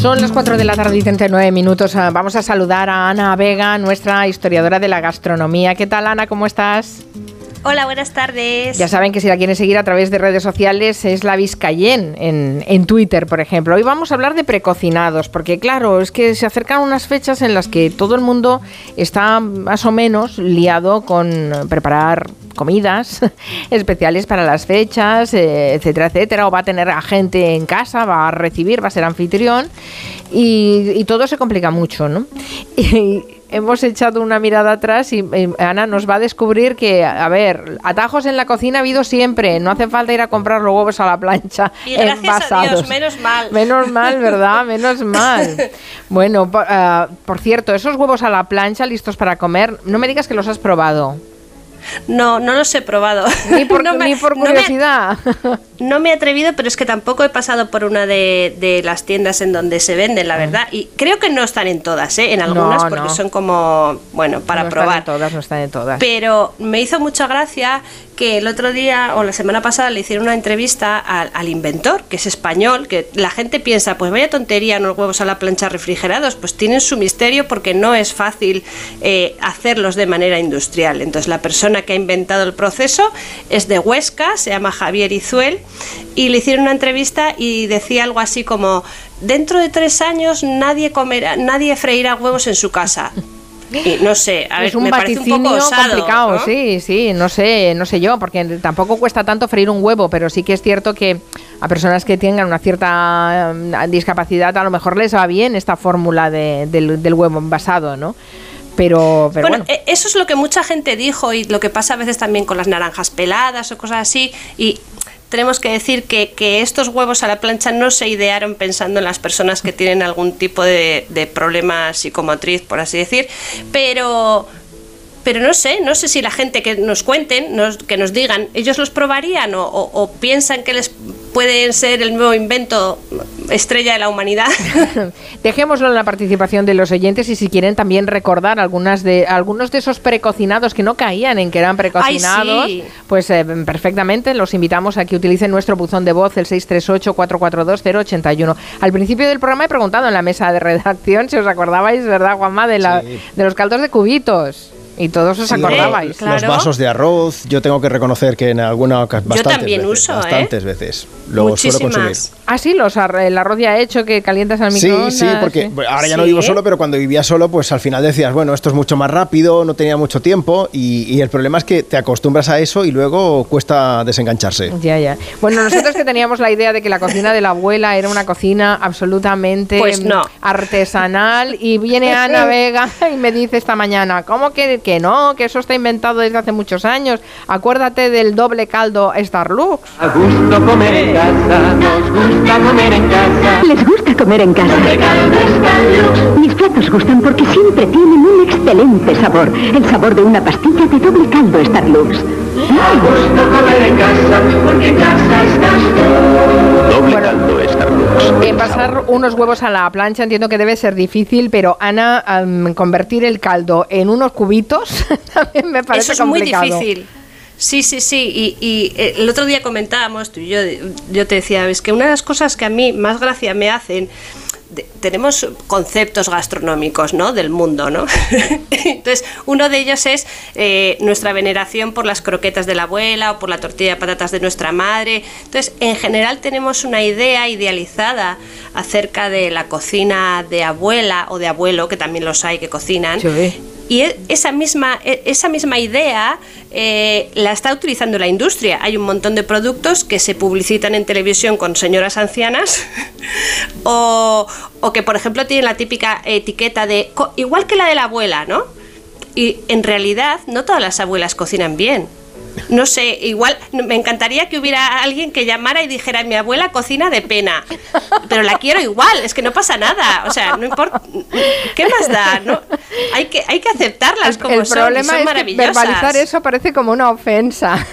Son las 4 de la tarde y 39 minutos. Ah, vamos a saludar a Ana Vega, nuestra historiadora de la gastronomía. ¿Qué tal, Ana? ¿Cómo estás? Hola, buenas tardes. Ya saben que si la quieren seguir a través de redes sociales es la Vizcayen en, en Twitter, por ejemplo. Hoy vamos a hablar de precocinados, porque claro, es que se acercan unas fechas en las que todo el mundo está más o menos liado con preparar comidas especiales para las fechas, eh, etcétera, etcétera, o va a tener a gente en casa, va a recibir, va a ser anfitrión, y, y todo se complica mucho, ¿no? Y, hemos echado una mirada atrás y, Ana nos va a descubrir que, a ver, atajos en la cocina ha habido siempre. No hace falta ir a comprar los huevos a la plancha. Y gracias a Dios, menos mal. Menos mal, ¿verdad? Menos mal. Bueno, uh, por cierto, esos huevos a la plancha listos para comer, no me digas que los has probado. No, no los he probado. Ni por, ni por curiosidad. No me, he atrevido, pero es que tampoco he pasado por una de, las tiendas en donde se venden, la ah. verdad. Y creo que no están en todas, ¿eh? En algunas, porque son como, bueno, para probar. Están en todas, no están en todas. Pero me hizo mucha gracia que el otro día o la semana pasada le hicieron una entrevista al, inventor, que es español, que la gente piensa, pues vaya tontería, los huevos a la plancha refrigerados, pues tienen su misterio porque no es fácil eh, hacerlos de manera industrial. Entonces la persona que ha inventado el proceso es de Huesca, se llama Javier Izuel, y le hicieron una entrevista y decía algo así como, dentro de tres años nadie comerá, nadie freirá huevos en su casa. no sé, a ver, es un me vaticinio un poco complicado, sí, sí, no sé, no sé yo, porque tampoco cuesta tanto freír un huevo, pero sí que es cierto que a personas que tengan una cierta mm, discapacidad a lo mejor les va bien esta fórmula del, del huevo envasado, ¿no? Pero, pero bueno, e, eso es lo que mucha gente dijo y lo que pasa a veces también con las naranjas peladas o cosas así. Y tenemos que decir que, que, estos huevos a la plancha no se idearon pensando en las personas que tienen algún tipo de, de problema psicomotriz, por así decir, pero pero no sé, no sé si la gente que nos cuenten, nos, que nos digan, ¿ellos los probarían o, piensan que les puede ser el nuevo invento estrella de la humanidad? Dejémoslo en la participación de los oyentes y si quieren también recordar algunas de algunos de esos precocinados que no caían en que eran precocinados, pues eh, perfectamente los invitamos a que utilicen nuestro buzón de voz el 638-442-081. Al principio del programa he preguntado en la mesa de redacción si os acordabais, ¿verdad, Juanma, de, la, de los caldos de cubitos? Y todos os acordabais. Los vasos de arroz, yo tengo que reconocer que en alguna ocasión. Yo también uso, ¿eh? Bastantes veces. Lo suelo consumir. Ah, sí, los el arroz ya hecho que calientas al microondas. Sí, sí, porque ahora ya no vivo solo, pero cuando vivía solo, pues al final decías, bueno, esto es mucho más rápido, no tenía mucho tiempo. Y, el problema es que te acostumbras a eso y luego cuesta desengancharse. Ya, ya. Bueno, nosotros que teníamos la idea de que la cocina de la abuela era una cocina absolutamente pues no. artesanal. Y viene Ana Vega y me dice esta mañana, ¿cómo que que no, que eso está inventado desde hace muchos años. Acuérdate del doble caldo Starlux. A gusto comer en casa, nos gusta comer en casa. Les gusta comer en casa. Mis platos gustan porque siempre tienen un excelente sabor. El sabor de una pastilla de doble caldo Starlux. A gusto comer en casa, porque en casa estás tú. Doble caldo Starlux. En pasar unos huevos a la plancha entiendo que debe ser difícil, pero Ana, convertir el caldo en unos cubitos también me parece Eso es muy difícil. Sí, sí, sí. Y, eh, el otro día comentábamos, tú y yo, yo te decía, es que una de las cosas que a mí más gracia me hacen tenemos conceptos gastronómicos ¿no? del mundo, ¿no? Entonces, uno de ellos es eh, nuestra veneración por las croquetas de la abuela o por la tortilla de patatas de nuestra madre. Entonces, en general tenemos una idea idealizada acerca de la cocina de abuela o de abuelo, que también los hay que cocinan. Y e, esa misma, e, esa misma idea eh, la está utilizando la industria. Hay un montón de productos que se publicitan en televisión con señoras ancianas o, o que, por ejemplo, tienen la típica etiqueta de igual que la de la abuela, ¿no? Y en realidad no todas las abuelas cocinan bien no sé, igual me encantaría que hubiera alguien que llamara y dijera, mi abuela cocina de pena, pero la quiero igual, es que no pasa nada, o sea, no importa, ¿qué más da? No, hay, que, hay que aceptarlas como el, el problema es Que verbalizar eso parece como una ofensa.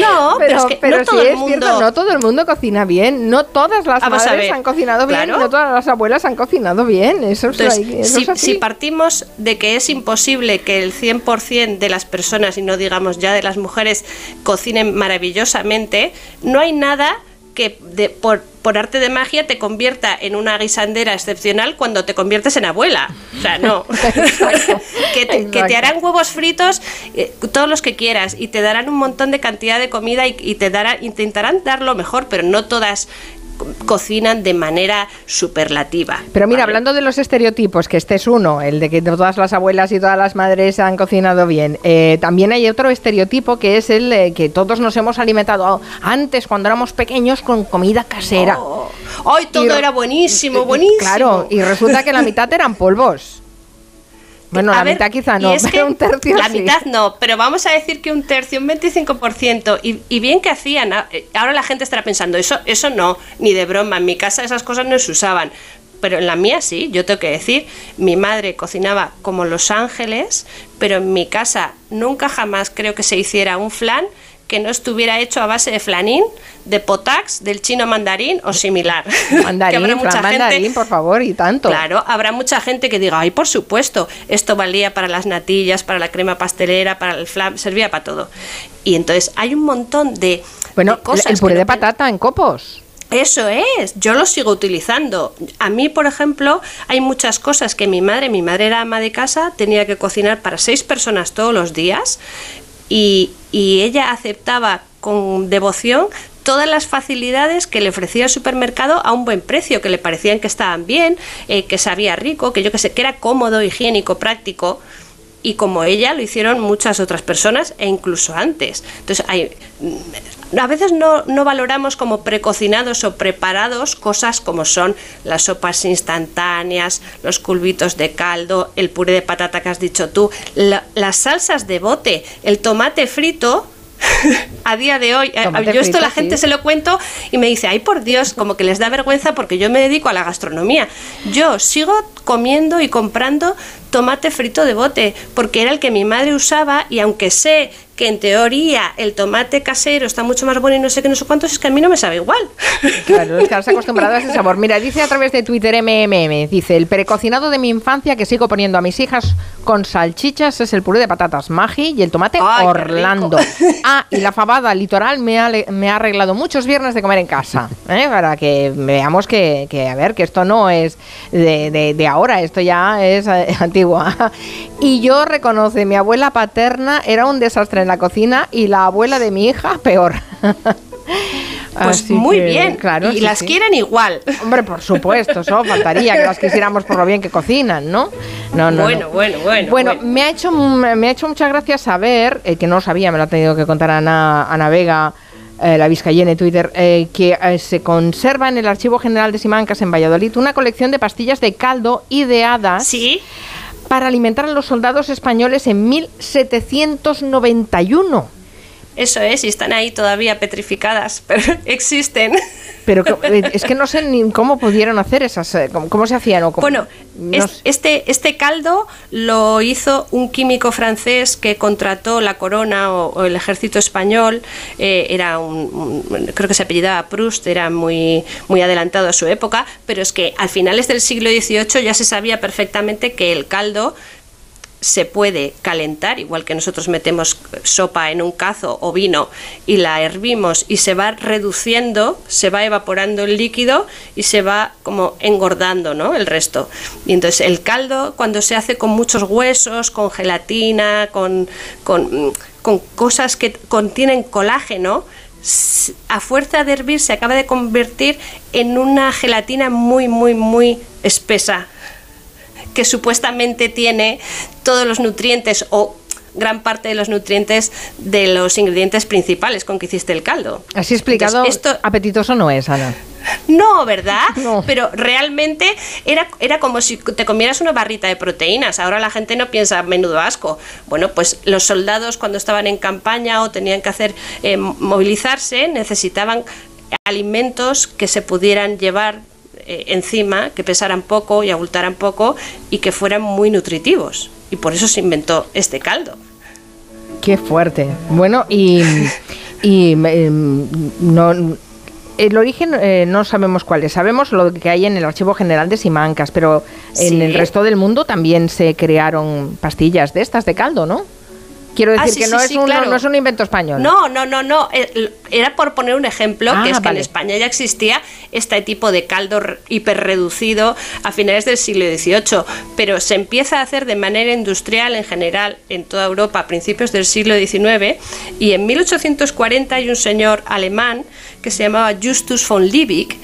No, pero, es que no todo el mundo... no todo el mundo cocina bien, no todas las madres han cocinado bien, no todas las abuelas han cocinado bien, eso, es, si, partimos de que es imposible que el 100% de las personas, y no digamos ya de las mujeres, cocinen maravillosamente, no hay nada que de, por, por arte de magia te convierta en una guisandera excepcional cuando te conviertes en abuela. O sea, no. que, te, que, te, harán huevos fritos eh, todos los que quieras y te darán un montón de cantidad de comida y, y te darán, intentarán dar lo mejor, pero no todas cocinan de manera superlativa. Pero mira, ¿vale? hablando de los estereotipos, que este es uno, el de que todas las abuelas y todas las madres han cocinado bien, eh, también hay otro estereotipo que es el eh, que todos nos hemos alimentado antes, cuando éramos pequeños, con comida casera. Oh, hoy todo y, era buenísimo, buenísimo. Claro, y resulta que la mitad eran polvos. Bueno, a la ver, mitad quizá no, es pero que un tercio La sí. mitad no, pero vamos a decir que un tercio, un 25%. Y, y bien que hacían. eh, Ahora la gente estará pensando, eso, eso no, ni de broma. En mi casa esas cosas no se usaban. Pero en la mía sí, yo tengo que decir, mi madre cocinaba como Los Ángeles, pero en mi casa nunca jamás creo que se hiciera un flan que no estuviera hecho a base de flanín, de potax, del chino mandarín o similar. Mandarín, que habrá mucha flan gente, mandarín, por favor, y tanto. Claro, habrá mucha gente que diga, ay, por supuesto, esto valía para las natillas, para la crema pastelera, para el flan, servía para todo. Y entonces hay un montón de, bueno, de cosas. el puré de patata en copos. Eso es, yo lo sigo utilizando. A mí, por ejemplo, hay muchas cosas que mi madre, mi madre era ama de casa, tenía que cocinar para seis personas todos los días y, y ella aceptaba con devoción todas las facilidades que le ofrecía el supermercado a un buen precio, que le parecían que estaban bien, eh, que sabía rico, que yo que sé, que era cómodo, higiénico, práctico. Y como ella lo hicieron muchas otras personas e incluso antes. Entonces, hay, mm, a veces no, no valoramos como precocinados o preparados cosas como son las sopas instantáneas, los culbitos de caldo, el puré de patata que has dicho tú, la- las salsas de bote, el tomate frito. a día de hoy, eh, Tomate yo esto frito, la gente sí. se lo cuento y me dice, ay por Dios, como que les da vergüenza porque yo me dedico a la gastronomía. Yo sigo comiendo y comprando tomate frito de bote, porque era el que mi madre usaba y aunque sé que en teoría el tomate casero está mucho más bueno y no sé qué, no sé cuántos, es que a mí no me sabe igual. Claro, es que ahora se ha acostumbrado a ese sabor. Mira, dice a través de Twitter MMM, dice, el precocinado de mi infancia que sigo poniendo a mis hijas con salchichas es el puré de patatas Maggi y el tomate Ay, Orlando. Ah, y la fabada litoral me ha, me ha arreglado muchos viernes de comer en casa, ¿eh? para que veamos que, que, a ver, que esto no es de, de- de ahora, esto ya es eh, antigua. Y yo reconoce, mi abuela paterna era un desastre en la cocina y la abuela de mi hija peor. Pues Así muy que, bien. claro, y sí, las sí. quieren igual. Hombre, por supuesto, eso faltaría que las quisiéramos por lo bien que cocinan, ¿no? No, no. Bueno, no. bueno, bueno, Bueno, bueno. me ha hecho me ha hecho muchas gracias saber, eh, que no sabía, me lo ha tenido que contar Ana, Ana Vega, eh, la Vizcayena en Twitter, eh, que eh, se conserva en el Archivo General de Simancas en Valladolid una colección de pastillas de caldo ideadas Sí, para alimentar a los soldados españoles en 1791. Eso es, y están ahí todavía petrificadas, pero existen. Pero eh, es que no sé ni cómo pudieron hacer esas, eh, cómo, cómo se hacían o cómo- Bueno, no es- sé. este, este caldo lo hizo un químico francés que contrató la corona o, o el ejército español. eh, era un, un- creo que se apellidaba Proust, era muy, muy adelantado a su época, pero es que al finales del siglo XVIII ya se sabía perfectamente que el caldo se puede calentar, igual que nosotros metemos sopa en un cazo o vino y la hervimos y se va reduciendo, se va evaporando el líquido y se va como engordando ¿no? el resto. Y entonces el caldo, cuando se hace con muchos huesos, con gelatina, con, con, con cosas que contienen colágeno, a fuerza de hervir se acaba de convertir en una gelatina muy, muy, muy espesa que supuestamente tiene todos los nutrientes o gran parte de los nutrientes de los ingredientes principales con que hiciste el caldo. Así explicado, Entonces, esto apetitoso no es, Ana. no, ¿verdad? No. Pero realmente era, era como si te comieras una barrita de proteínas. Ahora la gente no piensa menudo asco. Bueno, pues los soldados cuando estaban en campaña o tenían que hacer eh, movilizarse necesitaban alimentos que se pudieran llevar eh, encima, que pesaran poco y abultaran poco y que fueran muy nutritivos. Y por eso se inventó este caldo. Qué fuerte. Bueno, y, y em, no, el origen eh, no sabemos cuál es. Sabemos lo que hay en el Archivo General de Simancas, pero en el resto del mundo también se crearon pastillas de estas de caldo, ¿no? Quiero Ah, decir sí, que sí, no, es sí, un, claro. no es un invento español. No, no, no, no. Era por poner un ejemplo, Ah, que es que en España ya existía este tipo de caldo hiperreducido a finales del siglo XVIII, pero se empieza a hacer de manera industrial en general en toda Europa a principios del siglo XIX y en 1840 hay un señor alemán que se llamaba Justus von Liebig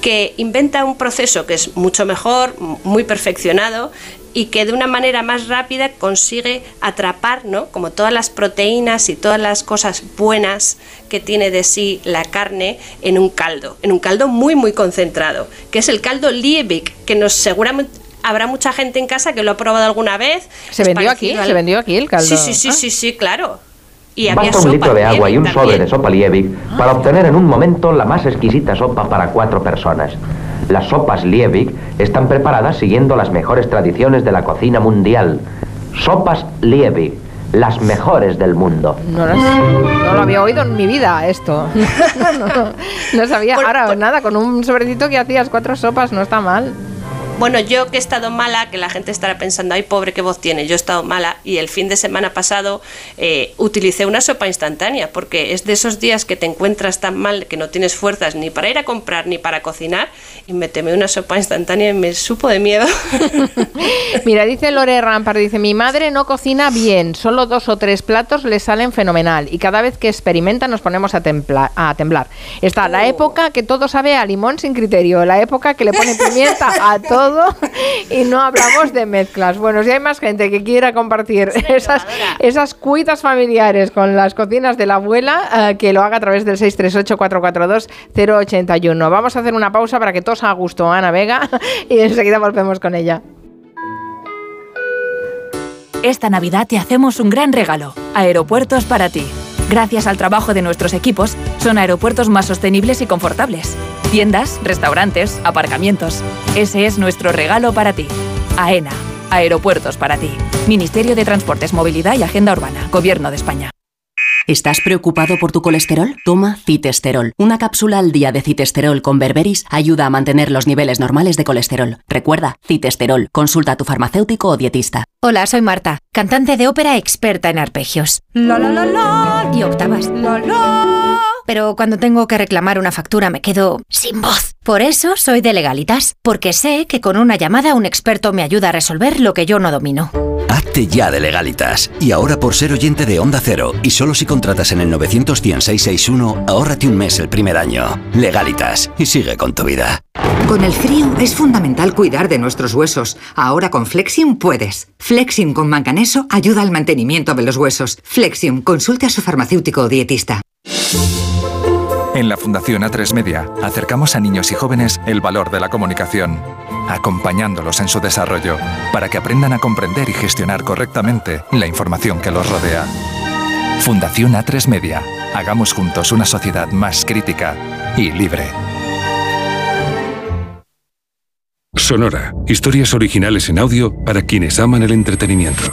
que inventa un proceso que es mucho mejor, muy perfeccionado y que de una manera más rápida consigue atrapar, ¿no? Como todas las proteínas y todas las cosas buenas que tiene de sí la carne en un caldo, en un caldo muy muy concentrado, que es el caldo Liebig, que nos seguramente habrá mucha gente en casa que lo ha probado alguna vez. ¿Se vendió aquí? al- ¿Se vendió aquí el caldo? Sí, sí, sí, Ah. sí, sí, claro. Y había Basta un sopa litro de agua y un Liebig sobre también. de sopa Liebig para obtener en un momento la más exquisita sopa para cuatro personas. Las sopas Liebig están preparadas siguiendo las mejores tradiciones de la cocina mundial. Sopas Liebig, las mejores del mundo. No, las- no lo había oído en mi vida esto. No, no, sabía. Ahora, nada, con un sobrecito que hacías cuatro sopas, no está mal. Bueno, yo que he estado mala, que la gente estará pensando, ay, pobre, qué voz tiene, yo he estado mala y el fin de semana pasado eh, utilicé una sopa instantánea, porque es de esos días que te encuentras tan mal que no tienes fuerzas ni para ir a comprar ni para cocinar y me temé una sopa instantánea y me supo de miedo. Mira, dice Lore Rampar, dice, mi madre no cocina bien, solo dos o tres platos le salen fenomenal y cada vez que experimenta nos ponemos a, templa- a temblar. Está la Oh. época que todo sabe a limón sin criterio, la época que le pone pimienta a todo y no hablamos de mezclas. Bueno, si hay más gente que quiera compartir esas, esas cuitas familiares con las cocinas de la abuela, eh, que lo haga a través del 638-442-081. Vamos a hacer una pausa para que todos a gusto, Ana Vega, y enseguida volvemos con ella. Esta Navidad te hacemos un gran regalo. Aeropuertos para ti. Gracias al trabajo de nuestros equipos, son aeropuertos más sostenibles y confortables. Tiendas, restaurantes, aparcamientos. Ese es nuestro regalo para ti. AENA. Aeropuertos para ti. Ministerio de Transportes, Movilidad y Agenda Urbana. Gobierno de España. ¿Estás preocupado por tu colesterol? Toma citesterol. Una cápsula al día de citesterol con berberis ayuda a mantener los niveles normales de colesterol. Recuerda, citesterol. Consulta a tu farmacéutico o dietista. Hola, soy Marta, cantante de ópera experta en arpegios. La la la la y octavas. La la. Pero cuando tengo que reclamar una factura me quedo sin voz. Por eso soy de legalitas, porque sé que con una llamada un experto me ayuda a resolver lo que yo no domino. Hazte ya de legalitas. Y ahora por ser oyente de Onda Cero, y solo si contratas en el 91661, ahórrate un mes el primer año. Legalitas. Y sigue con tu vida. Con el frío es fundamental cuidar de nuestros huesos. Ahora con Flexium puedes. Flexium con manganeso ayuda al mantenimiento de los huesos. Flexium, consulte a su farmacéutico o dietista. En la Fundación A3 Media acercamos a niños y jóvenes el valor de la comunicación, acompañándolos en su desarrollo para que aprendan a comprender y gestionar correctamente la información que los rodea. Fundación A3 Media. Hagamos juntos una sociedad más crítica y libre. Sonora. Historias originales en audio para quienes aman el entretenimiento.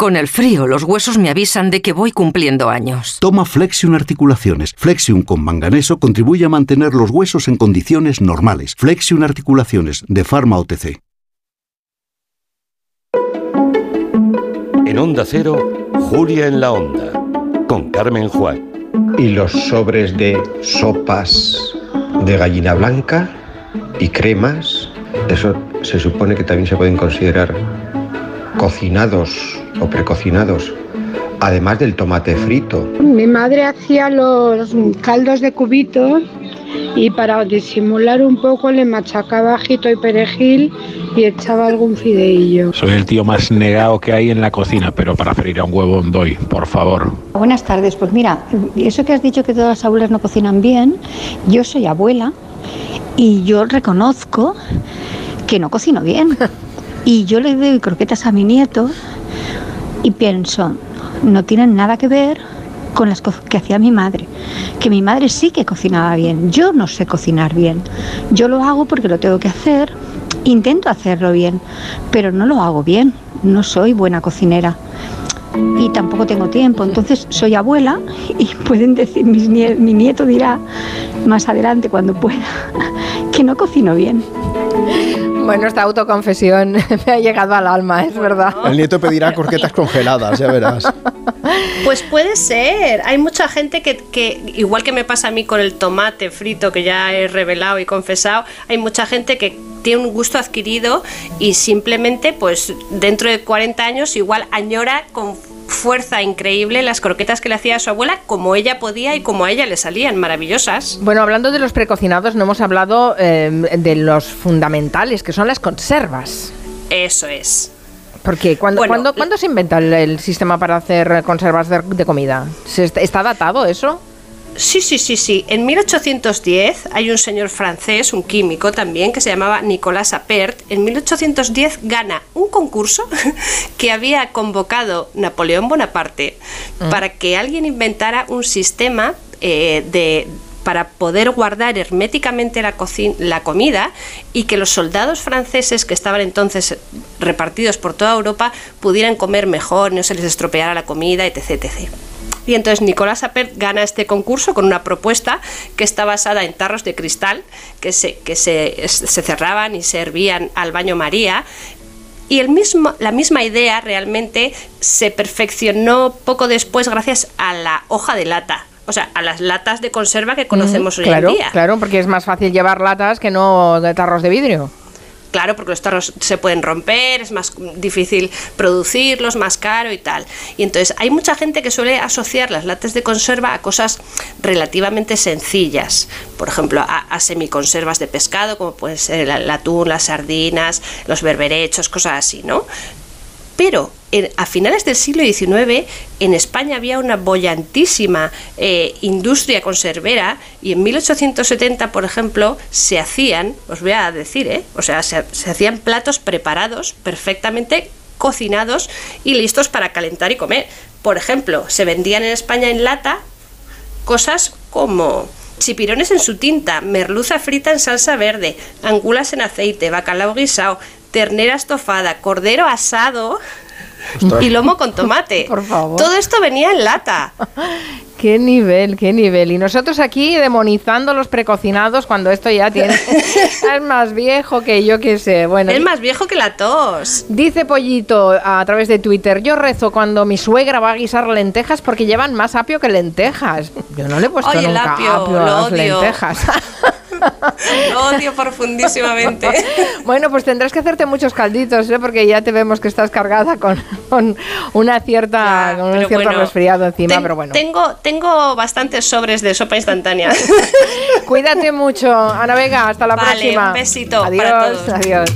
Con el frío, los huesos me avisan de que voy cumpliendo años. Toma Flexion Articulaciones. Flexion con manganeso contribuye a mantener los huesos en condiciones normales. Flexion Articulaciones, de Pharma OTC. En Onda Cero, Julia en la Onda, con Carmen Juan. y los sobres de sopas de gallina blanca y cremas, eso se supone que también se pueden considerar cocinados o precocinados, además del tomate frito. Mi madre hacía los caldos de cubitos y para disimular un poco le machacaba ajito y perejil y echaba algún fideillo. Soy el tío más negado que hay en la cocina, pero para freír a un huevo doy, por favor. Buenas tardes, pues mira, eso que has dicho que todas las abuelas no cocinan bien, yo soy abuela y yo reconozco que no cocino bien. Y yo le doy croquetas a mi nieto y pienso, no tienen nada que ver con las que hacía mi madre. Que mi madre sí que cocinaba bien. Yo no sé cocinar bien. Yo lo hago porque lo tengo que hacer. Intento hacerlo bien, pero no lo hago bien. No soy buena cocinera. Y tampoco tengo tiempo. Entonces soy abuela y pueden decir, mi nieto dirá más adelante cuando pueda que no cocino bien. Bueno, esta autoconfesión me ha llegado al alma, es verdad. El nieto pedirá croquetas congeladas, ya verás. Pues puede ser. Hay mucha gente que, que, igual que me pasa a mí con el tomate frito que ya he revelado y confesado, hay mucha gente que tiene un gusto adquirido y simplemente, pues dentro de 40 años, igual añora con fuerza increíble las croquetas que le hacía a su abuela como ella podía y como a ella le salían maravillosas. Bueno, hablando de los precocinados, no hemos hablado eh, de los fundamentales, que son las conservas. Eso es. Porque cuando, Bueno, ¿cuándo, cuándo se inventa el, el sistema para hacer conservas de, de comida? ¿Se est- ¿Está datado eso? Sí, sí, sí, sí. En 1810 hay un señor francés, un químico también, que se llamaba Nicolas Appert. En 1810 gana un concurso que había convocado Napoleón Bonaparte para que alguien inventara un sistema eh, de para poder guardar herméticamente la, la comida y que los soldados franceses que estaban entonces repartidos por toda Europa pudieran comer mejor, no se les estropeara la comida, etc. etc. Y entonces Nicolás Appert gana este concurso con una propuesta que está basada en tarros de cristal que se, que se, se cerraban y servían al baño María. Y el mismo, la misma idea realmente se perfeccionó poco después gracias a la hoja de lata. O sea, a las latas de conserva que conocemos Mm, hoy claro, en día. Claro, porque es más fácil llevar latas que no de tarros de vidrio. Claro, porque los tarros se pueden romper, es más difícil producirlos, más caro y tal. Y entonces hay mucha gente que suele asociar las latas de conserva a cosas relativamente sencillas. Por ejemplo, a, semiconservas de pescado, como pueden ser el, el atún, las sardinas, los berberechos, cosas así, ¿no? Pero a finales del siglo XIX en España había una bollantísima eh, industria conservera y en 1870, por ejemplo, se hacían, os voy a decir, ¿eh? o sea, se, se hacían platos preparados, perfectamente cocinados y listos para calentar y comer. Por ejemplo, se vendían en España en lata cosas como chipirones en su tinta, merluza frita en salsa verde, angulas en aceite, bacalao guisado, ternera estofada, cordero asado Ostras. y lomo con tomate. Por favor. Todo esto venía en lata. Qué nivel, qué nivel. Y nosotros aquí demonizando los precocinados cuando esto ya tiene es más viejo que yo que sé. Bueno, Es más viejo que la tos. Dice Pollito a través de Twitter, yo rezo cuando mi suegra va a guisar lentejas porque llevan más apio que lentejas. Yo no le he puesto Oye, el nunca apio, apio a lo las odio. lentejas. Lo odio profundísimamente. bueno, pues tendrás que hacerte muchos calditos, ¿eh? porque ya te vemos que estás cargada con, con una cierta, con un cierto bueno, resfriado encima, Ten- pero bueno. Tengo, tengo bastantes sobres de sopa instantánea. Cuídate mucho, Ana Vega, hasta la Vale, próxima. un besito adiós, para todos. Adiós.